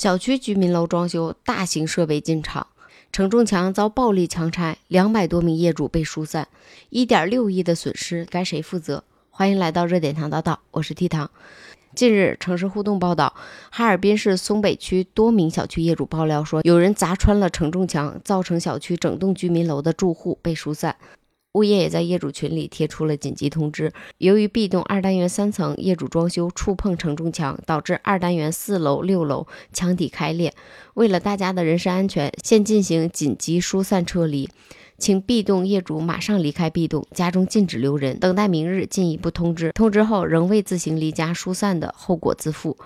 小区居民楼装修，大型设备进场，承重墙遭暴力强拆，两百多名业主被疏散，一点六亿的损失该谁负责？欢迎来到热点糖叨叨，我是 T 糖。近日，城市互动报道，哈尔滨市松北区多名小区业主爆料说，有人砸穿了承重墙，造成小区整栋居民楼的住户被疏散。物业也在业主群里贴出了紧急通知。由于 B 栋二单元三层业主装修触碰承重墙，导致二单元四楼、六楼墙体开裂。为了大家的人身安全，现进行紧急疏散撤离，请 B 栋业主马上离开 B 栋，家中禁止留人，等待明日进一步通知。通知后仍未自行离家疏散的，后果自负。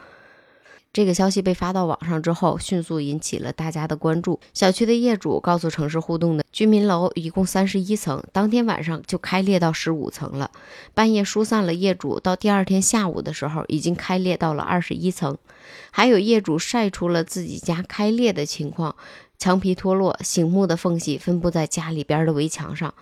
这个消息被发到网上之后，迅速引起了大家的关注。小区的业主告诉城市互动的，居民楼一共三十一层，当天晚上就开裂到十五层了。半夜疏散了业主，到第二天下午的时候，已经开裂到了二十一层。还有业主晒出了自己家开裂的情况，墙皮脱落，醒目的缝隙分布在家里边的围墙上。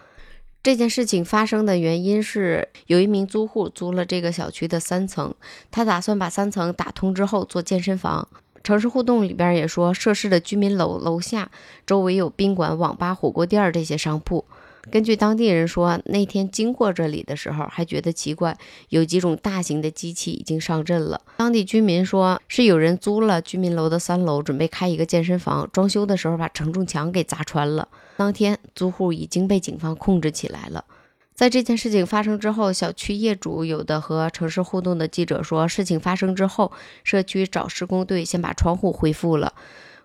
这件事情发生的原因是，有一名租户租了这个小区的三层，他打算把三层打通之后做健身房。城市互动里边也说，涉事的居民楼楼下周围有宾馆、网吧、火锅店这些商铺。根据当地人说，那天经过这里的时候，还觉得奇怪，有几种大型的机器已经上阵了。当地居民说，是有人租了居民楼的三楼，准备开一个健身房，装修的时候把承重墙给砸穿了。当天，租户已经被警方控制起来了。在这件事情发生之后，小区业主有的和城市互动的记者说，事情发生之后，社区找施工队先把窗户恢复了，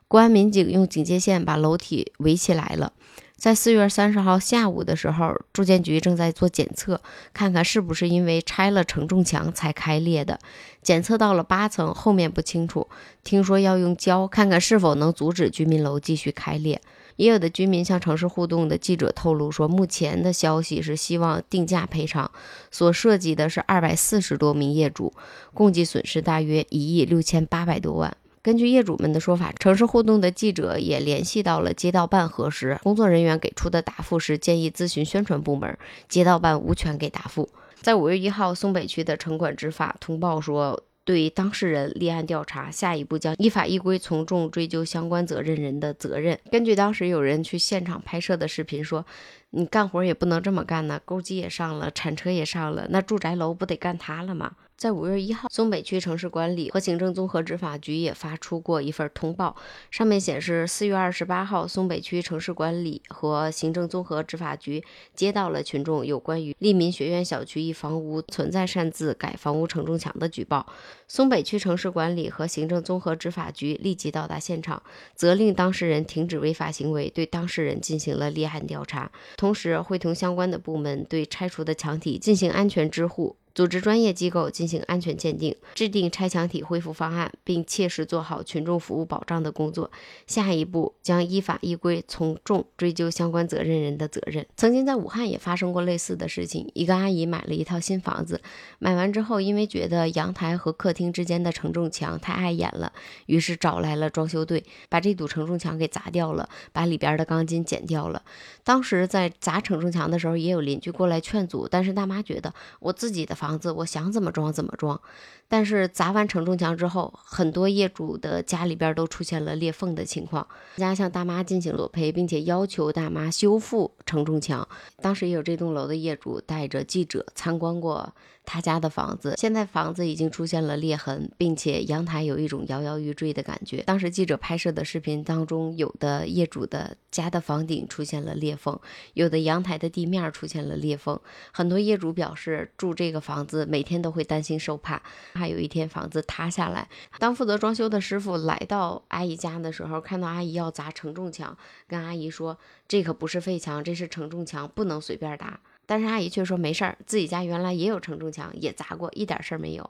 公安民警用警戒线把楼体围起来了。在四月三十号下午的时候，住建局正在做检测，看看是不是因为拆了承重墙才开裂的。检测到了八层，后面不清楚。听说要用胶看看是否能阻止居民楼继续开裂。也有的居民向城市互动的记者透露说，目前的消息是希望定价赔偿，所涉及的是二百四十多名业主，共计损失大约一亿六千八百多万。根据业主们的说法，城市互动的记者也联系到了街道办核实，工作人员给出的答复是建议咨询宣传部门，街道办无权给答复。在五月一号，松北区的城管执法通报说，对当事人立案调查，下一步将依法依规从重追究相关责任人的责任。根据当时有人去现场拍摄的视频说，你干活也不能这么干呢，钩机也上了，铲车也上了，那住宅楼不得干塌了吗？在五月一号，松北区城市管理和行政综合执法局也发出过一份通报，上面显示，四月二十八号，松北区城市管理和行政综合执法局接到了群众有关于利民学院小区一房屋存在擅自改房屋承重墙的举报，松北区城市管理和行政综合执法局立即到达现场，责令当事人停止违法行为，对当事人进行了立案调查，同时会同相关的部门对拆除的墙体进行安全支护。组织专业机构进行安全鉴定，制定拆墙体恢复方案，并切实做好群众服务保障的工作。下一步将依法依规从重追究相关责任人的责任。曾经在武汉也发生过类似的事情，一个阿姨买了一套新房子，买完之后因为觉得阳台和客厅之间的承重墙太碍眼了，于是找来了装修队，把这堵承重墙给砸掉了，把里边的钢筋剪掉了。当时在砸承重墙的时候，也有邻居过来劝阻，但是大妈觉得我自己的房。房子我想怎么装怎么装，但是砸完承重墙之后，很多业主的家里边都出现了裂缝的情况，家向大妈进行索赔，并且要求大妈修复承重墙。当时也有这栋楼的业主带着记者参观过。他家的房子现在房子已经出现了裂痕，并且阳台有一种摇摇欲坠的感觉。当时记者拍摄的视频当中，有的业主的家的房顶出现了裂缝，有的阳台的地面出现了裂缝。很多业主表示，住这个房房子每天都会担心受怕，怕有一天房子塌下来。当负责装修的师傅来到阿姨家的时候，看到阿姨要砸承重墙，跟阿姨说：“这可不是废墙，这是承重墙，不能随便砸。”但是阿姨却说没事儿，自己家原来也有承重墙，也砸过，一点事儿没有。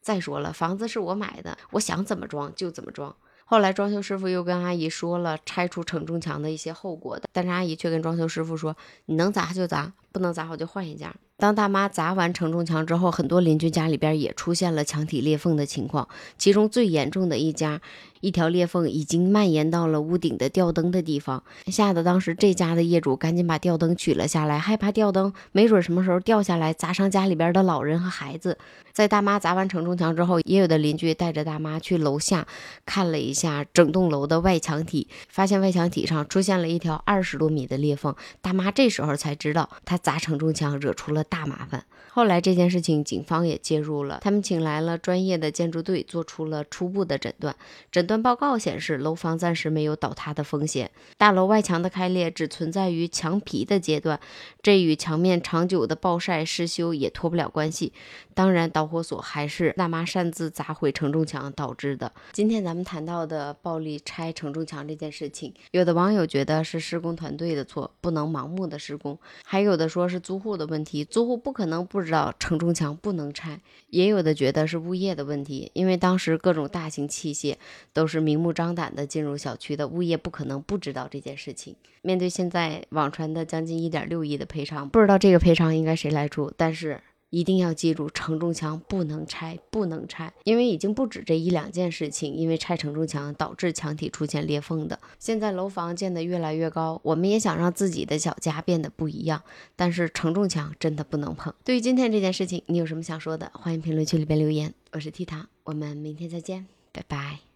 再说了，房子是我买的，我想怎么装就怎么装。后来装修师傅又跟阿姨说了拆除承重墙的一些后果，但是阿姨却跟装修师傅说：“你能砸就砸，不能砸好就换一家。当大妈砸完承重墙之后，很多邻居家里边也出现了墙体裂缝的情况。其中最严重的一家，一条裂缝已经蔓延到了屋顶的吊灯的地方，吓得当时这家的业主赶紧把吊灯取了下来，害怕吊灯没准什么时候掉下来砸伤家里边的老人和孩子。在大妈砸完承重墙之后，也有的邻居带着大妈去楼下看了一下整栋楼的外墙体，发现外墙体上出现了一条二十多米的裂缝。大妈这时候才知道，她砸承重墙惹出了大麻烦。后来这件事情，警方也介入了，他们请来了专业的建筑队，做出了初步的诊断。诊断报告显示，楼房暂时没有倒塌的风险，大楼外墙的开裂只存在于墙皮的阶段，这与墙面长久的暴晒失修也脱不了关系。当然，导火索还是大妈擅自砸毁承重墙导致的。今天咱们谈到的暴力拆承重墙这件事情，有的网友觉得是施工团队的错，不能盲目的施工；还有的说是租户的问题，租户不可能不。知道承重墙不能拆，也有的觉得是物业的问题，因为当时各种大型器械都是明目张胆的进入小区的，物业不可能不知道这件事情。面对现在网传的将近一点六亿的赔偿，不知道这个赔偿应该谁来出，但是。一定要记住，承重墙不能拆，不能拆，因为已经不止这一两件事情，因为拆承重墙导致墙体出现裂缝的。现在楼房建得越来越高，我们也想让自己的小家变得不一样，但是承重墙真的不能碰。对于今天这件事情，你有什么想说的？欢迎评论区里边留言。我是 T 糖，我们明天再见，拜拜。